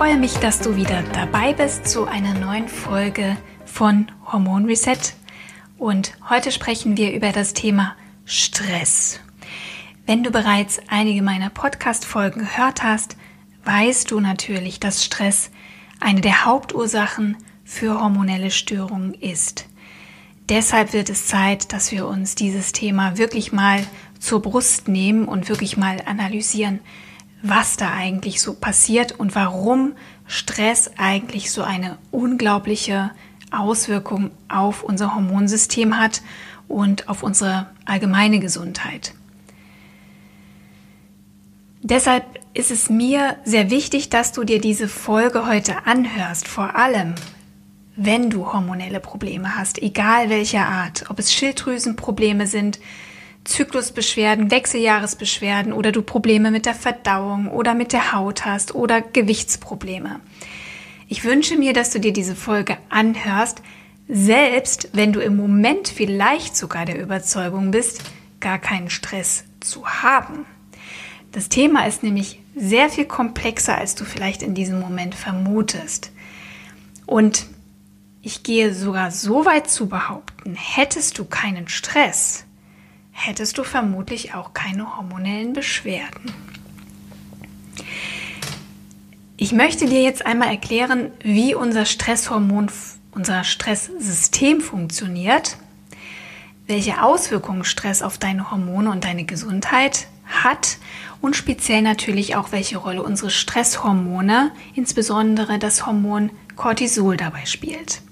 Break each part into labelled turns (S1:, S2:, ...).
S1: Freue mich, dass du wieder dabei bist zu einer neuen Folge von Hormon Reset. Und heute sprechen wir über das Thema Stress. Wenn du bereits einige meiner Podcast-Folgen gehört hast, weißt du natürlich, dass Stress eine der Hauptursachen für hormonelle Störungen ist. Deshalb wird es Zeit, dass wir uns dieses Thema wirklich mal zur Brust nehmen und wirklich mal analysieren, was da eigentlich so passiert und warum Stress eigentlich so eine unglaubliche Auswirkung auf unser Hormonsystem hat und auf unsere allgemeine Gesundheit. Deshalb ist es mir sehr wichtig, dass du dir diese Folge heute anhörst, vor allem wenn du hormonelle Probleme hast, egal welcher Art, ob es Schilddrüsenprobleme sind, Zyklusbeschwerden, Wechseljahresbeschwerden oder du Probleme mit der Verdauung oder mit der Haut hast oder Gewichtsprobleme. Ich wünsche mir, dass du dir diese Folge anhörst, selbst wenn du im Moment vielleicht sogar der Überzeugung bist, gar keinen Stress zu haben. Das Thema ist nämlich sehr viel komplexer, als du vielleicht in diesem Moment vermutest. Und ich gehe sogar so weit zu behaupten, hättest du keinen Stress, hättest du vermutlich auch keine hormonellen Beschwerden. Ich möchte dir jetzt einmal erklären, wie unser Stresshormon, unser Stresssystem funktioniert, welche Auswirkungen Stress auf deine Hormone und deine Gesundheit hat und speziell natürlich auch, welche Rolle unsere Stresshormone, insbesondere das Hormon Cortisol dabei spielt.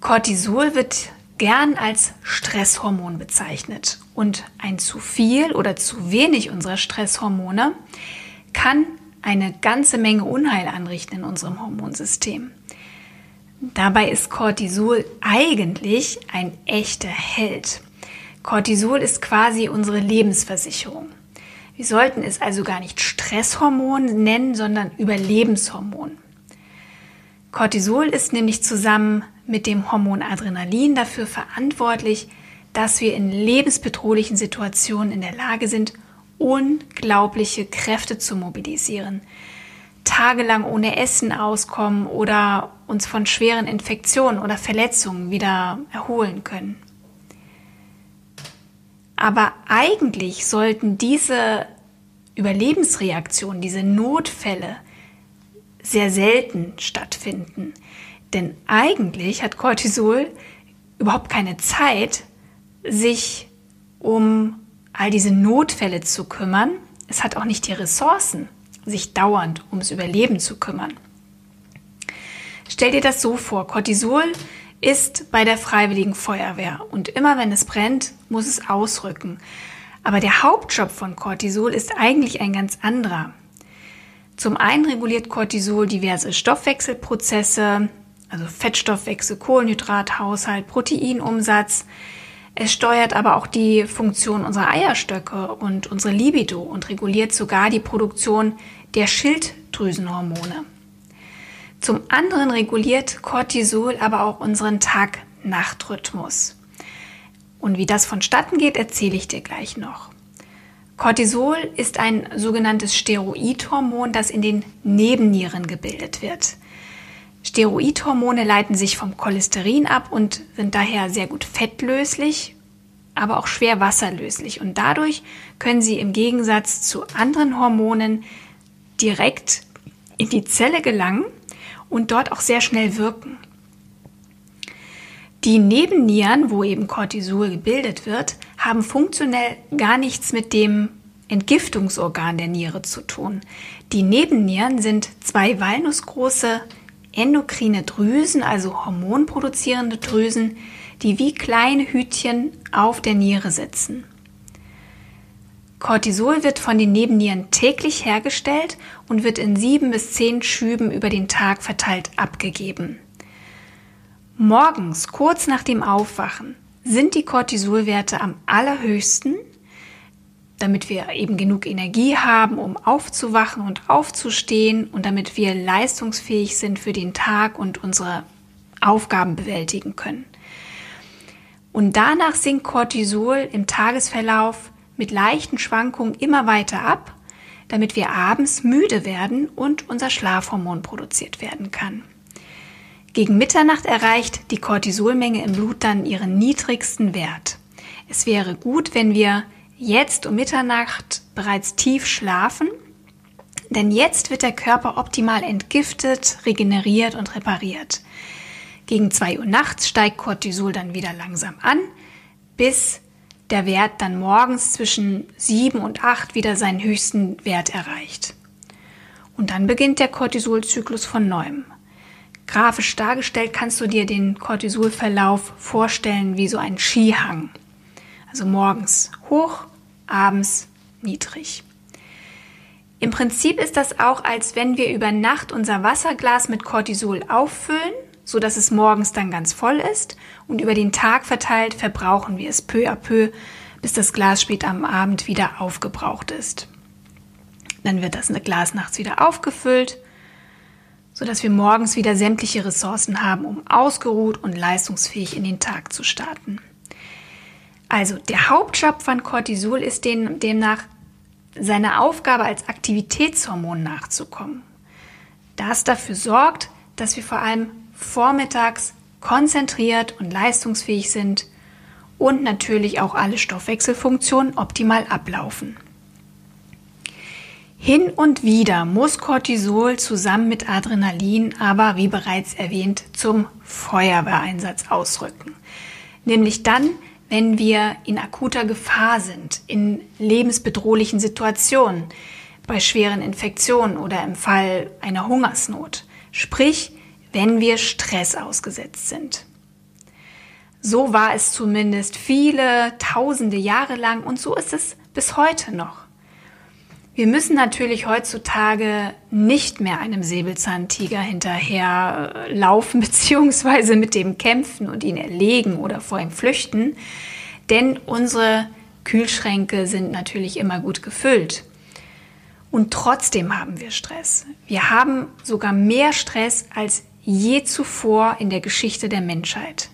S1: Cortisol wird gern als Stresshormon bezeichnet. Und ein zu viel oder zu wenig unserer Stresshormone kann eine ganze Menge Unheil anrichten in unserem Hormonsystem. Dabei ist Cortisol eigentlich ein echter Held. Cortisol ist quasi unsere Lebensversicherung. Wir sollten es also gar nicht Stresshormon nennen, sondern Überlebenshormon. Cortisol ist nämlich zusammen mit dem Hormon Adrenalin dafür verantwortlich, dass wir in lebensbedrohlichen Situationen in der Lage sind, unglaubliche Kräfte zu mobilisieren, tagelang ohne Essen auskommen oder uns von schweren Infektionen oder Verletzungen wieder erholen können. Aber eigentlich sollten diese Überlebensreaktionen, diese Notfälle sehr selten stattfinden. Denn eigentlich hat Cortisol überhaupt keine Zeit, sich um all diese Notfälle zu kümmern. Es hat auch nicht die Ressourcen, sich dauernd ums Überleben zu kümmern. Stell dir das so vor, Cortisol ist bei der freiwilligen Feuerwehr und immer wenn es brennt, muss es ausrücken. Aber der Hauptjob von Cortisol ist eigentlich ein ganz anderer. Zum einen reguliert Cortisol diverse Stoffwechselprozesse, also Fettstoffwechsel, Kohlenhydrathaushalt, Proteinumsatz. Es steuert aber auch die Funktion unserer Eierstöcke und unsere Libido und reguliert sogar die Produktion der Schilddrüsenhormone. Zum anderen reguliert Cortisol aber auch unseren Tag-Nacht-Rhythmus. Und wie das vonstatten geht, erzähle ich dir gleich noch. Cortisol ist ein sogenanntes Steroidhormon, das in den Nebennieren gebildet wird. Steroidhormone leiten sich vom Cholesterin ab und sind daher sehr gut fettlöslich, aber auch schwer wasserlöslich. Und dadurch können sie im Gegensatz zu anderen Hormonen direkt in die Zelle gelangen und dort auch sehr schnell wirken. Die Nebennieren, wo eben Cortisol gebildet wird, haben funktionell gar nichts mit dem Entgiftungsorgan der Niere zu tun. Die Nebennieren sind zwei walnussgroße endokrine Drüsen, also hormonproduzierende Drüsen, die wie kleine Hütchen auf der Niere sitzen. Cortisol wird von den Nebennieren täglich hergestellt und wird in sieben bis zehn Schüben über den Tag verteilt abgegeben. Morgens, kurz nach dem Aufwachen, sind die Cortisolwerte am allerhöchsten, damit wir eben genug Energie haben, um aufzuwachen und aufzustehen und damit wir leistungsfähig sind für den Tag und unsere Aufgaben bewältigen können. Und danach sinkt Cortisol im Tagesverlauf mit leichten Schwankungen immer weiter ab, damit wir abends müde werden und unser Schlafhormon produziert werden kann. Gegen Mitternacht erreicht die Cortisolmenge im Blut dann ihren niedrigsten Wert. Es wäre gut, wenn wir jetzt um Mitternacht bereits tief schlafen, denn jetzt wird der Körper optimal entgiftet, regeneriert und repariert. Gegen 2 Uhr nachts steigt Cortisol dann wieder langsam an, bis der Wert dann morgens zwischen 7 und 8 wieder seinen höchsten Wert erreicht. Und dann beginnt der Cortisolzyklus von neuem. Grafisch dargestellt kannst du dir den Cortisolverlauf vorstellen wie so ein Skihang. Also morgens hoch, abends niedrig. Im Prinzip ist das auch, als wenn wir über Nacht unser Wasserglas mit Cortisol auffüllen so dass es morgens dann ganz voll ist und über den Tag verteilt verbrauchen wir es peu à peu, bis das Glas spät am Abend wieder aufgebraucht ist. Dann wird das Glas nachts wieder aufgefüllt, so dass wir morgens wieder sämtliche Ressourcen haben, um ausgeruht und leistungsfähig in den Tag zu starten. Also der Hauptjob von Cortisol ist demnach seine Aufgabe als Aktivitätshormon nachzukommen. Das dafür sorgt, dass wir vor allem vormittags konzentriert und leistungsfähig sind und natürlich auch alle Stoffwechselfunktionen optimal ablaufen. Hin und wieder muss Cortisol zusammen mit Adrenalin aber, wie bereits erwähnt, zum Feuerwehreinsatz ausrücken. Nämlich dann, wenn wir in akuter Gefahr sind, in lebensbedrohlichen Situationen, bei schweren Infektionen oder im Fall einer Hungersnot. Sprich, wenn wir Stress ausgesetzt sind. So war es zumindest viele tausende Jahre lang und so ist es bis heute noch. Wir müssen natürlich heutzutage nicht mehr einem Säbelzahntiger hinterher laufen bzw. mit dem kämpfen und ihn erlegen oder vor ihm flüchten, denn unsere Kühlschränke sind natürlich immer gut gefüllt. Und trotzdem haben wir Stress. Wir haben sogar mehr Stress als je zuvor in der Geschichte der Menschheit.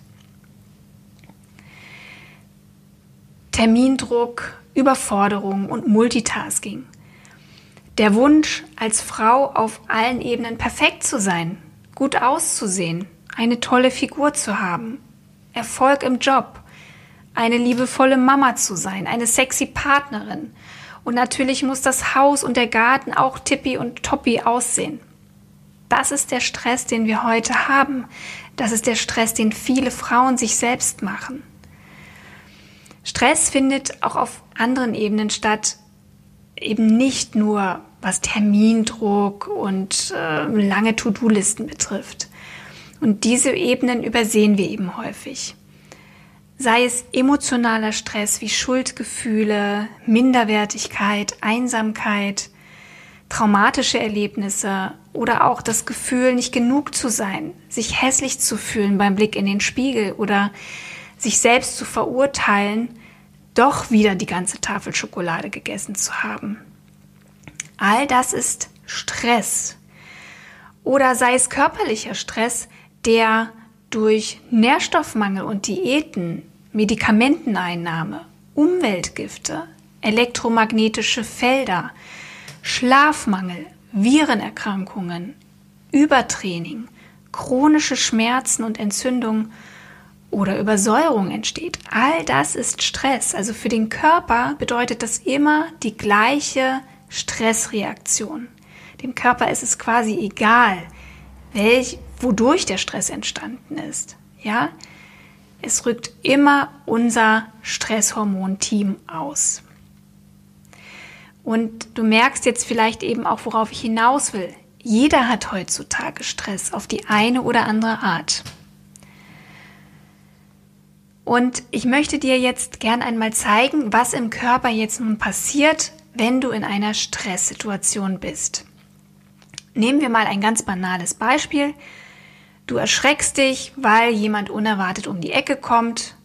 S1: Termindruck, Überforderung und Multitasking. Der Wunsch, als Frau auf allen Ebenen perfekt zu sein, gut auszusehen, eine tolle Figur zu haben, Erfolg im Job, eine liebevolle Mama zu sein, eine sexy Partnerin. Und natürlich muss das Haus und der Garten auch tippi und toppi aussehen. Das ist der Stress, den wir heute haben. Das ist der Stress, den viele Frauen sich selbst machen. Stress findet auch auf anderen Ebenen statt, eben nicht nur was Termindruck und äh, lange To-Do-Listen betrifft. Und diese Ebenen übersehen wir eben häufig. Sei es emotionaler Stress wie Schuldgefühle, Minderwertigkeit, Einsamkeit, traumatische Erlebnisse oder auch das Gefühl, nicht genug zu sein, sich hässlich zu fühlen beim Blick in den Spiegel oder sich selbst zu verurteilen, doch wieder die ganze Tafel Schokolade gegessen zu haben. All das ist Stress. Oder sei es körperlicher Stress, der durch Nährstoffmangel und Diäten, Medikamenteneinnahme, Umweltgifte, elektromagnetische Felder, Schlafmangel, Virenerkrankungen, Übertraining, chronische Schmerzen und Entzündung oder Übersäuerung entsteht. All das ist Stress. Also für den Körper bedeutet das immer die gleiche Stressreaktion. Dem Körper ist es quasi egal, welch, wodurch der Stress entstanden ist. Ja? Es rückt immer unser Stresshormon-Team aus. Und du merkst jetzt vielleicht eben auch, worauf ich hinaus will. Jeder hat heutzutage Stress auf die eine oder andere Art. Und ich möchte dir jetzt gern einmal zeigen, was im Körper jetzt nun passiert, wenn du in einer Stresssituation bist. Nehmen wir mal ein ganz banales Beispiel. Du erschreckst dich, weil jemand unerwartet um die Ecke kommt.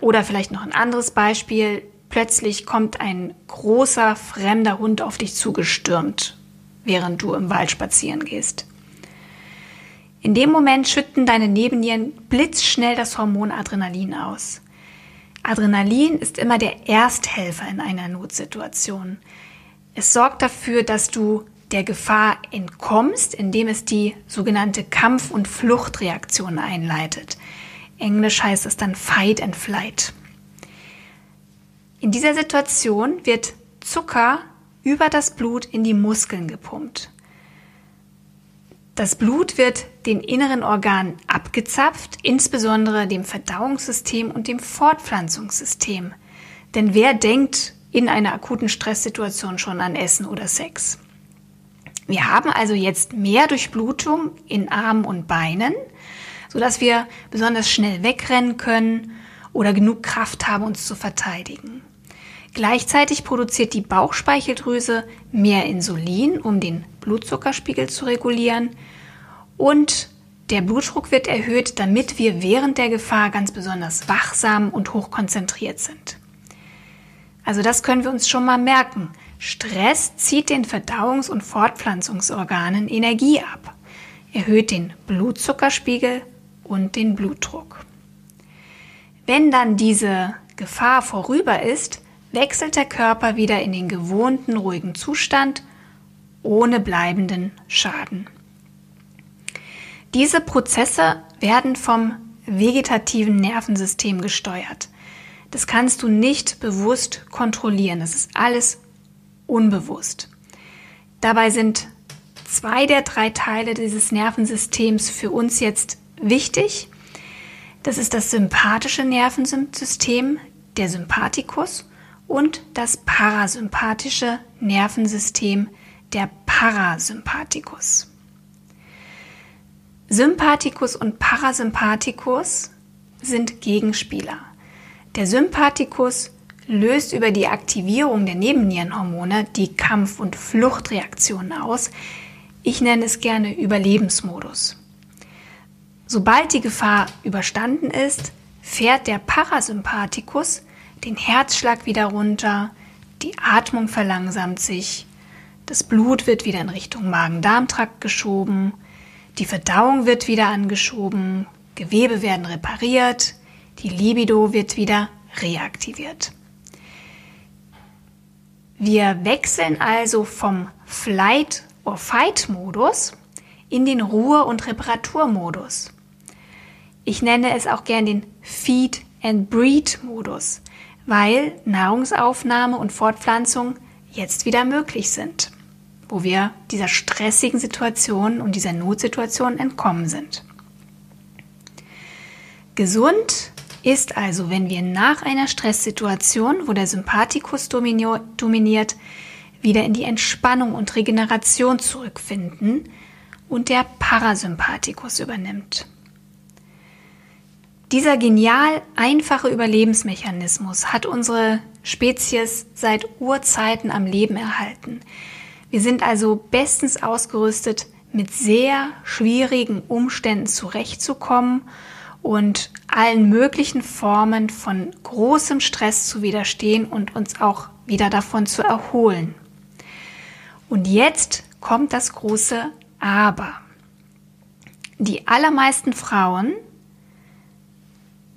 S1: Oder vielleicht noch ein anderes Beispiel. Plötzlich kommt ein großer fremder Hund auf dich zugestürmt, während du im Wald spazieren gehst. In dem Moment schütten deine Nebennieren blitzschnell das Hormon Adrenalin aus. Adrenalin ist immer der Ersthelfer in einer Notsituation. Es sorgt dafür, dass du der Gefahr entkommst, indem es die sogenannte Kampf- und Fluchtreaktion einleitet. Englisch heißt es dann Fight and Flight. In dieser Situation wird Zucker über das Blut in die Muskeln gepumpt. Das Blut wird den inneren Organen abgezapft, insbesondere dem Verdauungssystem und dem Fortpflanzungssystem. Denn wer denkt in einer akuten Stresssituation schon an Essen oder Sex? Wir haben also jetzt mehr Durchblutung in Armen und Beinen, sodass wir besonders schnell wegrennen können oder genug Kraft haben, uns zu verteidigen. Gleichzeitig produziert die Bauchspeicheldrüse mehr Insulin, um den Blutzuckerspiegel zu regulieren und der Blutdruck wird erhöht, damit wir während der Gefahr ganz besonders wachsam und hochkonzentriert sind. Also das können wir uns schon mal merken. Stress zieht den Verdauungs- und Fortpflanzungsorganen Energie ab, erhöht den Blutzuckerspiegel und den Blutdruck. Wenn dann diese Gefahr vorüber ist, wechselt der Körper wieder in den gewohnten ruhigen Zustand ohne bleibenden Schaden. Diese Prozesse werden vom vegetativen Nervensystem gesteuert. Das kannst du nicht bewusst kontrollieren. Das ist alles unbewusst. Dabei sind zwei der drei Teile dieses Nervensystems für uns jetzt wichtig. Das ist das sympathische Nervensystem, der Sympathikus, und das parasympathische Nervensystem, der Parasympathikus. Sympathikus und Parasympathikus sind Gegenspieler. Der Sympathikus löst über die Aktivierung der Nebennierenhormone die Kampf- und Fluchtreaktionen aus. Ich nenne es gerne Überlebensmodus. Sobald die Gefahr überstanden ist, fährt der Parasympathikus den Herzschlag wieder runter, die Atmung verlangsamt sich, das Blut wird wieder in Richtung Magen-Darm-Trakt geschoben, die Verdauung wird wieder angeschoben, Gewebe werden repariert, die Libido wird wieder reaktiviert. Wir wechseln also vom Flight- or Fight-Modus in den Ruhe- und Reparaturmodus. Ich nenne es auch gern den Feed and Breed-Modus, weil Nahrungsaufnahme und Fortpflanzung jetzt wieder möglich sind, wo wir dieser stressigen Situation und dieser Notsituation entkommen sind. Gesund ist also, wenn wir nach einer Stresssituation, wo der Sympathikus dominiert, wieder in die Entspannung und Regeneration zurückfinden und der Parasympathikus übernimmt. Dieser genial einfache Überlebensmechanismus hat unsere Spezies seit Urzeiten am Leben erhalten. Wir sind also bestens ausgerüstet, mit sehr schwierigen Umständen zurechtzukommen und allen möglichen Formen von großem Stress zu widerstehen und uns auch wieder davon zu erholen. Und jetzt kommt das große Aber. Die allermeisten Frauen,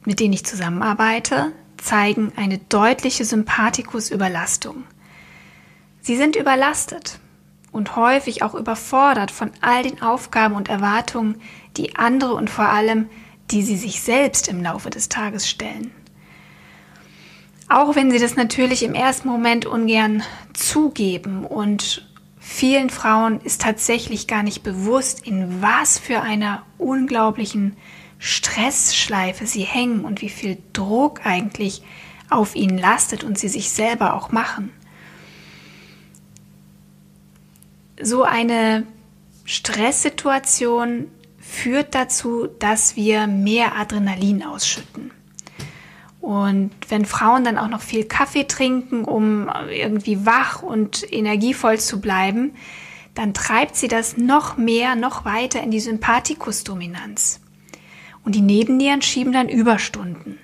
S1: mit denen ich zusammenarbeite, zeigen eine deutliche Sympathikusüberlastung. Sie sind überlastet und häufig auch überfordert von all den Aufgaben und Erwartungen, die andere und vor allem die sie sich selbst im Laufe des Tages stellen. Auch wenn sie das natürlich im ersten Moment ungern zugeben und vielen Frauen ist tatsächlich gar nicht bewusst, in was für einer unglaublichen Stressschleife sie hängen und wie viel Druck eigentlich auf ihnen lastet und sie sich selber auch machen. So eine Stresssituation führt dazu, dass wir mehr Adrenalin ausschütten. Und wenn Frauen dann auch noch viel Kaffee trinken, um irgendwie wach und energievoll zu bleiben, dann treibt sie das noch mehr, noch weiter in die Sympathikusdominanz. Und die Nebennieren schieben dann Überstunden.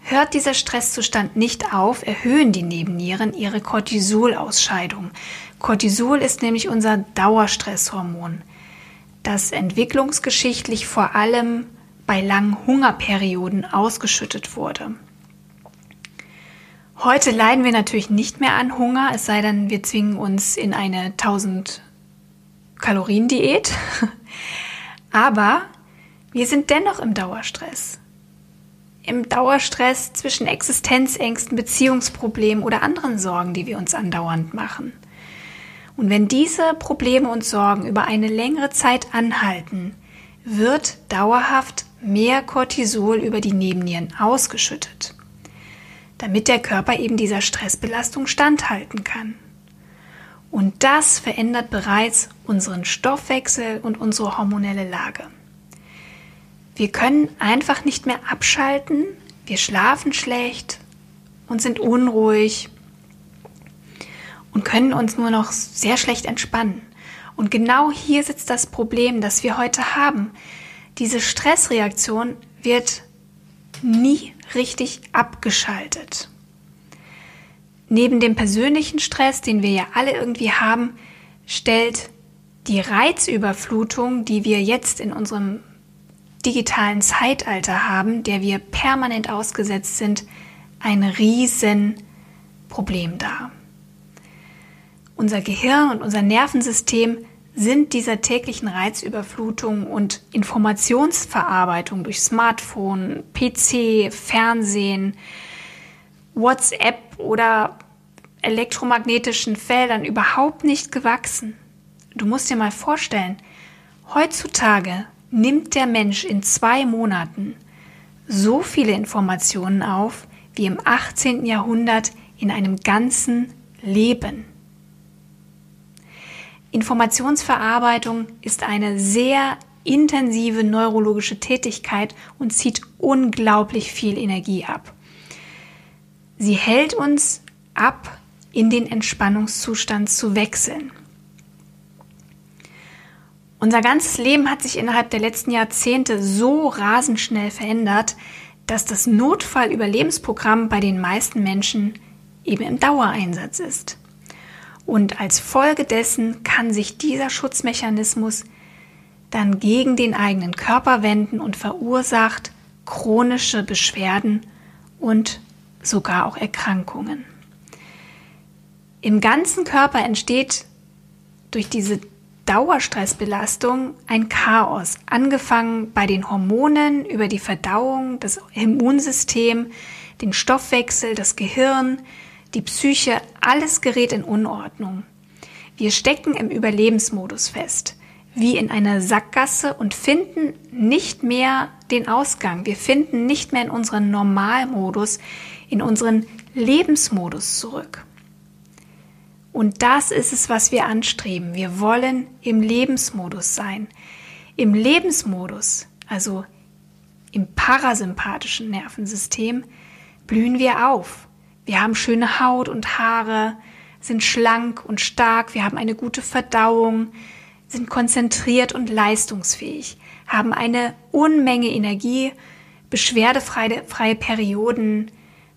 S1: Hört dieser Stresszustand nicht auf, erhöhen die Nebennieren ihre Cortisolausscheidung. Cortisol ist nämlich unser Dauerstresshormon, das entwicklungsgeschichtlich vor allem bei langen Hungerperioden ausgeschüttet wurde. Heute leiden wir natürlich nicht mehr an Hunger, es sei denn, wir zwingen uns in eine 1000 Kalorien Diät. Aber wir sind dennoch im Dauerstress. Im Dauerstress zwischen Existenzängsten, Beziehungsproblemen oder anderen Sorgen, die wir uns andauernd machen. Und wenn diese Probleme und Sorgen über eine längere Zeit anhalten, wird dauerhaft mehr Cortisol über die Nebennieren ausgeschüttet, damit der Körper eben dieser Stressbelastung standhalten kann. Und das verändert bereits unseren Stoffwechsel und unsere hormonelle Lage. Wir können einfach nicht mehr abschalten, wir schlafen schlecht und sind unruhig und können uns nur noch sehr schlecht entspannen. Und genau hier sitzt das Problem, das wir heute haben. Diese Stressreaktion wird nie richtig abgeschaltet. Neben dem persönlichen Stress, den wir ja alle irgendwie haben, stellt die Reizüberflutung, die wir jetzt in unserem digitalen Zeitalter haben, der wir permanent ausgesetzt sind, ein Riesenproblem dar. Unser Gehirn und unser Nervensystem sind dieser täglichen Reizüberflutung und Informationsverarbeitung durch Smartphone, PC, Fernsehen, WhatsApp oder elektromagnetischen Feldern überhaupt nicht gewachsen. Du musst dir mal vorstellen, heutzutage nimmt der Mensch in zwei Monaten so viele Informationen auf wie im 18. Jahrhundert in einem ganzen Leben. Informationsverarbeitung ist eine sehr intensive neurologische Tätigkeit und zieht unglaublich viel Energie ab. Sie hält uns ab, in den Entspannungszustand zu wechseln. Unser ganzes Leben hat sich innerhalb der letzten Jahrzehnte so rasend schnell verändert, dass das Notfallüberlebensprogramm bei den meisten Menschen eben im Dauereinsatz ist. Und als Folge dessen kann sich dieser Schutzmechanismus dann gegen den eigenen Körper wenden und verursacht chronische Beschwerden und sogar auch Erkrankungen. Im ganzen Körper entsteht durch diese Dauerstressbelastung ein Chaos, angefangen bei den Hormonen, über die Verdauung, das Immunsystem, den Stoffwechsel, das Gehirn, die Psyche, alles gerät in Unordnung. Wir stecken im Überlebensmodus fest, wie in einer Sackgasse und finden nicht mehr den Ausgang. Wir finden nicht mehr in unseren Normalmodus, in unseren Lebensmodus zurück. Und das ist es, was wir anstreben. Wir wollen im Lebensmodus sein. Im Lebensmodus, also im parasympathischen Nervensystem, blühen wir auf. Wir haben schöne Haut und Haare, sind schlank und stark, wir haben eine gute Verdauung, sind konzentriert und leistungsfähig, haben eine Unmenge Energie, beschwerdefreie Perioden,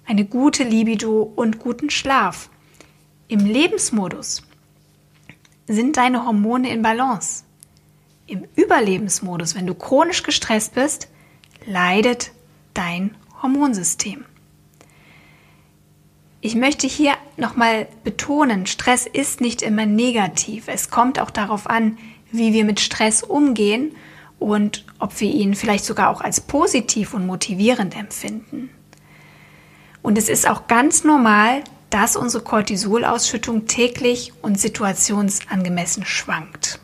S1: eine gute Libido und guten Schlaf. Im Lebensmodus sind deine Hormone in Balance. Im Überlebensmodus, wenn du chronisch gestresst bist, leidet dein Hormonsystem. Ich möchte hier nochmal betonen, Stress ist nicht immer negativ. Es kommt auch darauf an, wie wir mit Stress umgehen und ob wir ihn vielleicht sogar auch als positiv und motivierend empfinden. Und es ist auch ganz normal, dass unsere Cortisolausschüttung täglich und situationsangemessen schwankt.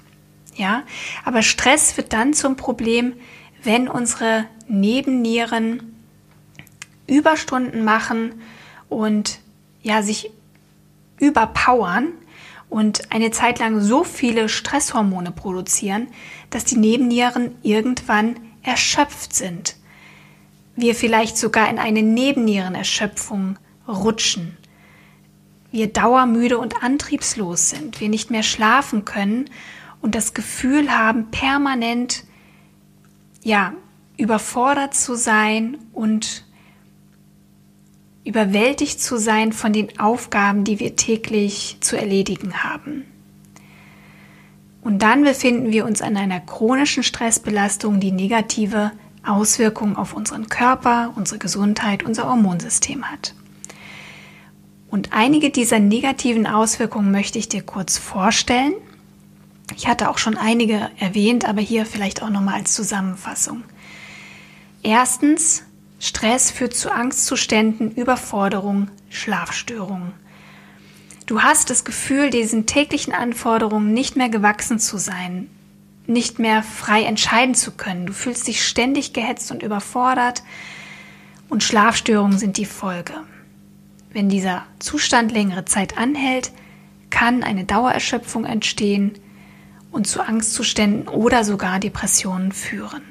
S1: Ja, aber Stress wird dann zum Problem, wenn unsere Nebennieren Überstunden machen und ja, sich überpowern und eine Zeit lang so viele Stresshormone produzieren, dass die Nebennieren irgendwann erschöpft sind. wir vielleicht sogar in eine Nebennierenerschöpfung rutschen, wir dauermüde und antriebslos sind, wir nicht mehr schlafen können und das Gefühl haben, permanent ja, überfordert zu sein und überwältigt zu sein von den Aufgaben, die wir täglich zu erledigen haben. Und dann befinden wir uns an einer chronischen Stressbelastung, die negative Auswirkungen auf unseren Körper, unsere Gesundheit, unser Hormonsystem hat. Und einige dieser negativen Auswirkungen möchte ich dir kurz vorstellen. Ich hatte auch schon einige erwähnt, aber hier vielleicht auch nochmal als Zusammenfassung. Erstens, Stress führt zu Angstzuständen, Überforderung, Schlafstörungen. Du hast das Gefühl, diesen täglichen Anforderungen nicht mehr gewachsen zu sein, nicht mehr frei entscheiden zu können. Du fühlst dich ständig gehetzt und überfordert und Schlafstörungen sind die Folge. Wenn dieser Zustand längere Zeit anhält, kann eine Dauererschöpfung entstehen und zu Angstzuständen oder sogar Depressionen führen.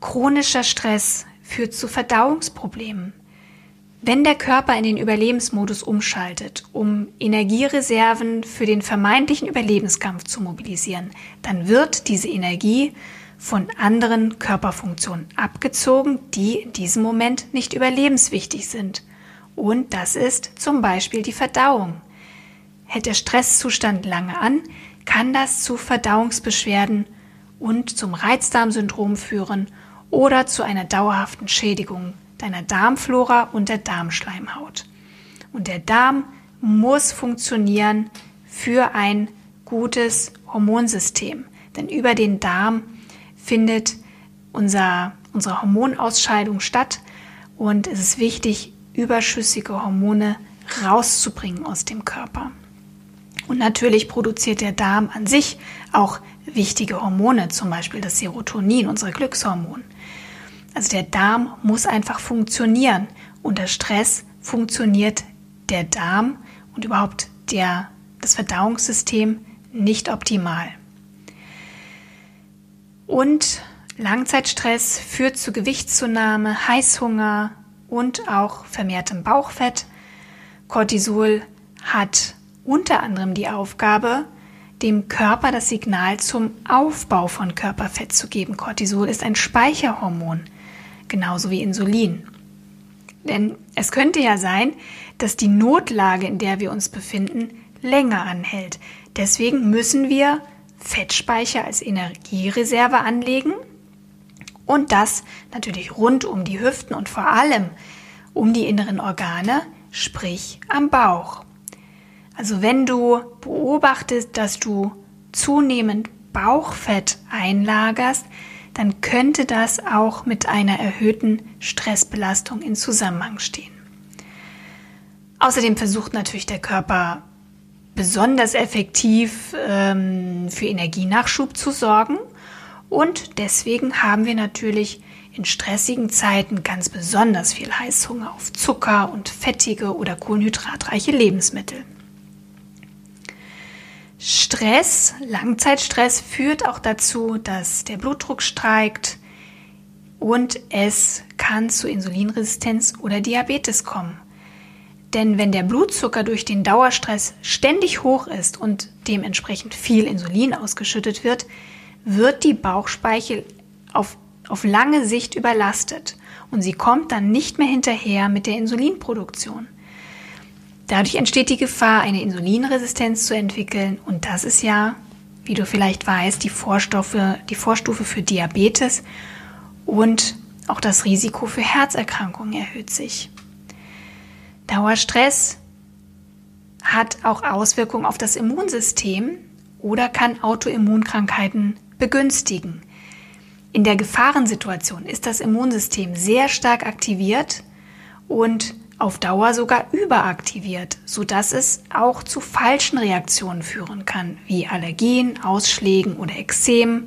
S1: Chronischer Stress führt zu Verdauungsproblemen. Wenn der Körper in den Überlebensmodus umschaltet, um Energiereserven für den vermeintlichen Überlebenskampf zu mobilisieren, dann wird diese Energie von anderen Körperfunktionen abgezogen, die in diesem Moment nicht überlebenswichtig sind. Und das ist zum Beispiel die Verdauung. Hält der Stresszustand lange an, kann das zu Verdauungsbeschwerden und zum Reizdarmsyndrom führen oder zu einer dauerhaften Schädigung deiner Darmflora und der Darmschleimhaut. Und der Darm muss funktionieren für ein gutes Hormonsystem, denn über den Darm findet unser, unsere Hormonausscheidung statt und es ist wichtig, überschüssige Hormone rauszubringen aus dem Körper. Und natürlich produziert der Darm an sich auch wichtige Hormone, zum Beispiel das Serotonin, unser Glückshormon. Also der Darm muss einfach funktionieren. Unter Stress funktioniert der Darm und überhaupt der, das Verdauungssystem nicht optimal. Und Langzeitstress führt zu Gewichtszunahme, Heißhunger, und auch vermehrtem Bauchfett. Cortisol hat unter anderem die Aufgabe, dem Körper das Signal zum Aufbau von Körperfett zu geben. Cortisol ist ein Speicherhormon, genauso wie Insulin. Denn es könnte ja sein, dass die Notlage, in der wir uns befinden, länger anhält. Deswegen müssen wir Fettspeicher als Energiereserve anlegen und das natürlich rund um die Hüften und vor allem um die inneren Organe, sprich am Bauch. Also wenn du beobachtest, dass du zunehmend Bauchfett einlagerst, dann könnte das auch mit einer erhöhten Stressbelastung in Zusammenhang stehen. Außerdem versucht natürlich der Körper besonders effektiv ähm, für Energienachschub zu sorgen und deswegen haben wir natürlich in stressigen Zeiten ganz besonders viel Heißhunger auf Zucker und fettige oder kohlenhydratreiche Lebensmittel. Stress, Langzeitstress führt auch dazu, dass der Blutdruck steigt und es kann zu Insulinresistenz oder Diabetes kommen. Denn wenn der Blutzucker durch den Dauerstress ständig hoch ist und dementsprechend viel Insulin ausgeschüttet wird, wird die Bauchspeichel auf, auf lange Sicht überlastet und sie kommt dann nicht mehr hinterher mit der Insulinproduktion. Dadurch entsteht die Gefahr, eine Insulinresistenz zu entwickeln und das ist ja, wie du vielleicht weißt, die, Vorstufe, die Vorstufe für Diabetes und auch das Risiko für Herzerkrankungen erhöht sich. Dauerstress hat auch Auswirkungen auf das Immunsystem oder kann Autoimmunkrankheiten begünstigen. In der Gefahrensituation ist das Immunsystem sehr stark aktiviert und auf Dauer sogar überaktiviert, sodass es auch zu falschen Reaktionen führen kann, wie Allergien, Ausschlägen oder Ekzemen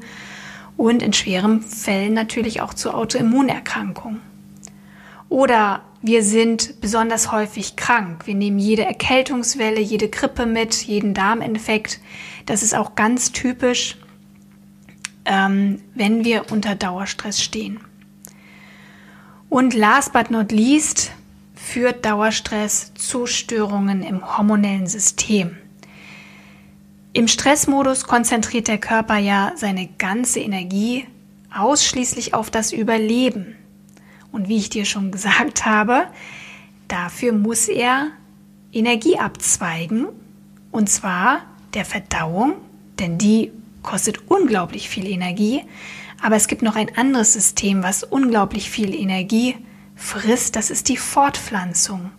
S1: und in schweren Fällen natürlich auch zu Autoimmunerkrankungen. Oder wir sind besonders häufig krank. Wir nehmen jede Erkältungswelle, jede Grippe mit, jeden Darminfekt. Das ist auch ganz typisch ähm, wenn wir unter Dauerstress stehen. Und last but not least führt Dauerstress zu Störungen im hormonellen System. Im Stressmodus konzentriert der Körper ja seine ganze Energie ausschließlich auf das Überleben. Und wie ich dir schon gesagt habe, dafür muss er Energie abzweigen, und zwar der Verdauung, denn die kostet unglaublich viel Energie. Aber es gibt noch ein anderes System, was unglaublich viel Energie frisst, das ist die Fortpflanzung.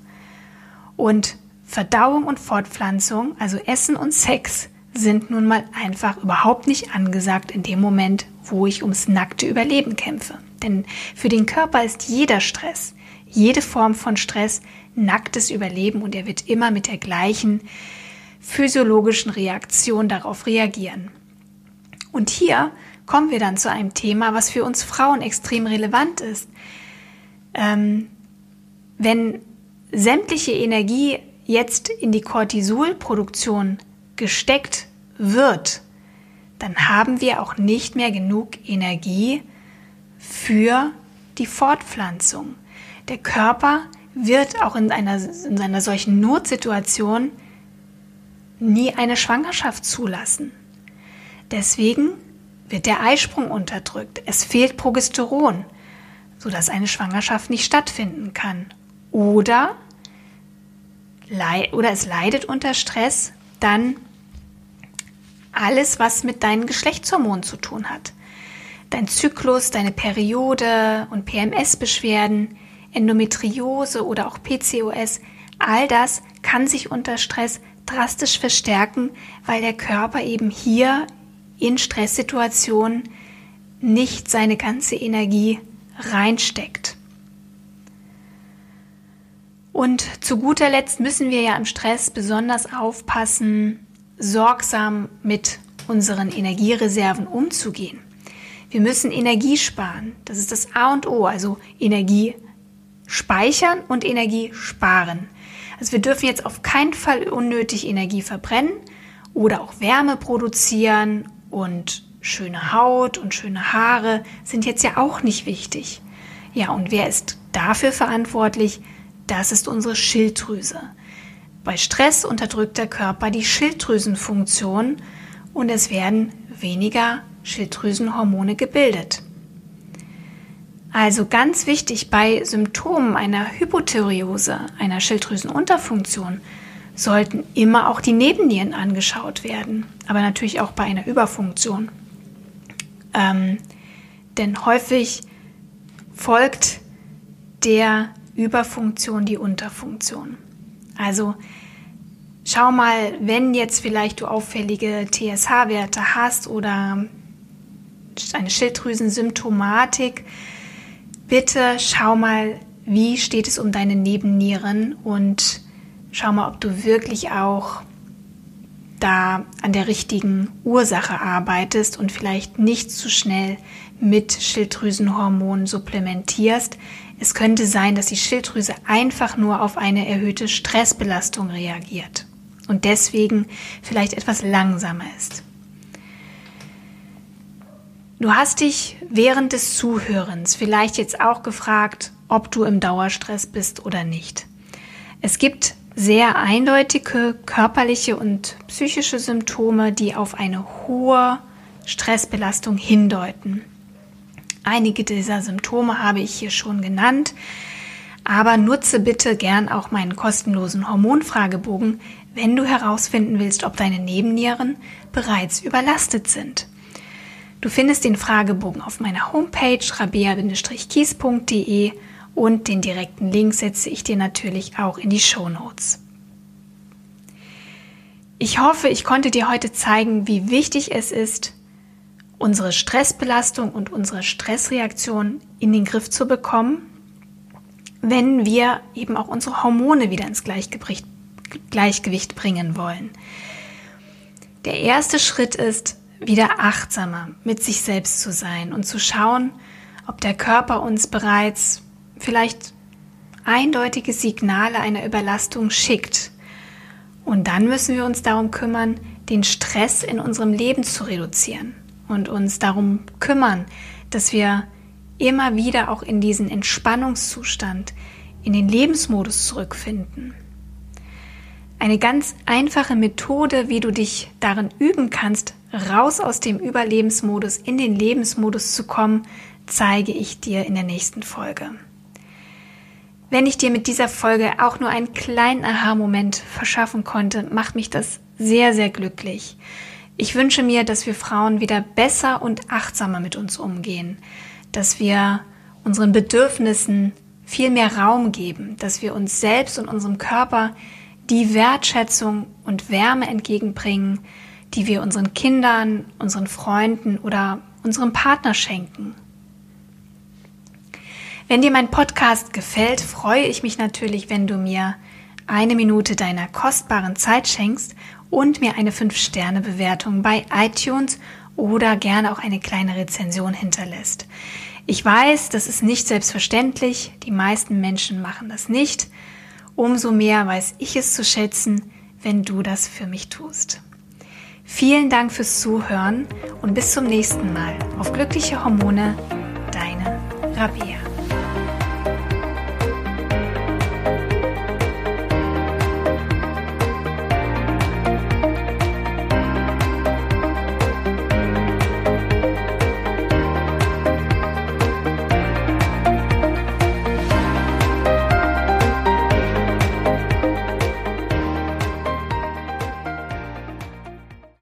S1: Und Verdauung und Fortpflanzung, also Essen und Sex, sind nun mal einfach überhaupt nicht angesagt in dem Moment, wo ich ums nackte Überleben kämpfe. Denn für den Körper ist jeder Stress, jede Form von Stress nacktes Überleben und er wird immer mit der gleichen physiologischen Reaktion darauf reagieren. Und hier kommen wir dann zu einem Thema, was für uns Frauen extrem relevant ist. Ähm, wenn sämtliche Energie jetzt in die Cortisolproduktion gesteckt wird, dann haben wir auch nicht mehr genug Energie für die Fortpflanzung. Der Körper wird auch in einer, in einer solchen Notsituation nie eine Schwangerschaft zulassen. Deswegen wird der Eisprung unterdrückt. Es fehlt Progesteron, sodass eine Schwangerschaft nicht stattfinden kann. Oder, oder es leidet unter Stress dann alles, was mit deinen Geschlechtshormonen zu tun hat. Dein Zyklus, deine Periode und PMS-Beschwerden, Endometriose oder auch PCOS, all das kann sich unter Stress drastisch verstärken, weil der Körper eben hier in Stresssituationen nicht seine ganze Energie reinsteckt. Und zu guter Letzt müssen wir ja im Stress besonders aufpassen, sorgsam mit unseren Energiereserven umzugehen. Wir müssen Energie sparen. Das ist das A und O, also Energie speichern und Energie sparen. Also wir dürfen jetzt auf keinen Fall unnötig Energie verbrennen oder auch Wärme produzieren und schöne Haut und schöne Haare sind jetzt ja auch nicht wichtig. Ja, und wer ist dafür verantwortlich? Das ist unsere Schilddrüse. Bei Stress unterdrückt der Körper die Schilddrüsenfunktion und es werden weniger Schilddrüsenhormone gebildet. Also ganz wichtig bei Symptomen einer Hypothyreose, einer Schilddrüsenunterfunktion, sollten immer auch die Nebennieren angeschaut werden, aber natürlich auch bei einer Überfunktion. Ähm, denn häufig folgt der Überfunktion die Unterfunktion. Also schau mal, wenn jetzt vielleicht du auffällige TSH-Werte hast oder eine Schilddrüsensymptomatik, bitte schau mal, wie steht es um deine Nebennieren und schau mal, ob du wirklich auch da an der richtigen Ursache arbeitest und vielleicht nicht zu schnell mit Schilddrüsenhormonen supplementierst. Es könnte sein, dass die Schilddrüse einfach nur auf eine erhöhte Stressbelastung reagiert und deswegen vielleicht etwas langsamer ist. Du hast dich während des Zuhörens vielleicht jetzt auch gefragt, ob du im Dauerstress bist oder nicht. Es gibt sehr eindeutige körperliche und psychische Symptome, die auf eine hohe Stressbelastung hindeuten. Einige dieser Symptome habe ich hier schon genannt, aber nutze bitte gern auch meinen kostenlosen Hormonfragebogen, wenn du herausfinden willst, ob deine Nebennieren bereits überlastet sind. Du findest den Fragebogen auf meiner Homepage rabea-kies.de und den direkten Link setze ich dir natürlich auch in die Show Notes. Ich hoffe, ich konnte dir heute zeigen, wie wichtig es ist, unsere Stressbelastung und unsere Stressreaktion in den Griff zu bekommen, wenn wir eben auch unsere Hormone wieder ins Gleichgewicht, Gleichgewicht bringen wollen. Der erste Schritt ist, wieder achtsamer mit sich selbst zu sein und zu schauen, ob der Körper uns bereits vielleicht eindeutige Signale einer Überlastung schickt. Und dann müssen wir uns darum kümmern, den Stress in unserem Leben zu reduzieren und uns darum kümmern, dass wir immer wieder auch in diesen Entspannungszustand, in den Lebensmodus zurückfinden. Eine ganz einfache Methode, wie du dich darin üben kannst, raus aus dem Überlebensmodus in den Lebensmodus zu kommen, zeige ich dir in der nächsten Folge. Wenn ich dir mit dieser Folge auch nur einen kleinen Aha-Moment verschaffen konnte, macht mich das sehr, sehr glücklich. Ich wünsche mir, dass wir Frauen wieder besser und achtsamer mit uns umgehen, dass wir unseren Bedürfnissen viel mehr Raum geben, dass wir uns selbst und unserem Körper die Wertschätzung und Wärme entgegenbringen, die wir unseren Kindern, unseren Freunden oder unserem Partner schenken. Wenn dir mein Podcast gefällt, freue ich mich natürlich, wenn du mir eine Minute deiner kostbaren Zeit schenkst und mir eine 5-Sterne-Bewertung bei iTunes oder gerne auch eine kleine Rezension hinterlässt. Ich weiß, das ist nicht selbstverständlich, die meisten Menschen machen das nicht. Umso mehr weiß ich es zu schätzen, wenn du das für mich tust. Vielen Dank fürs Zuhören und bis zum nächsten Mal. Auf glückliche Hormone, deine Rabea.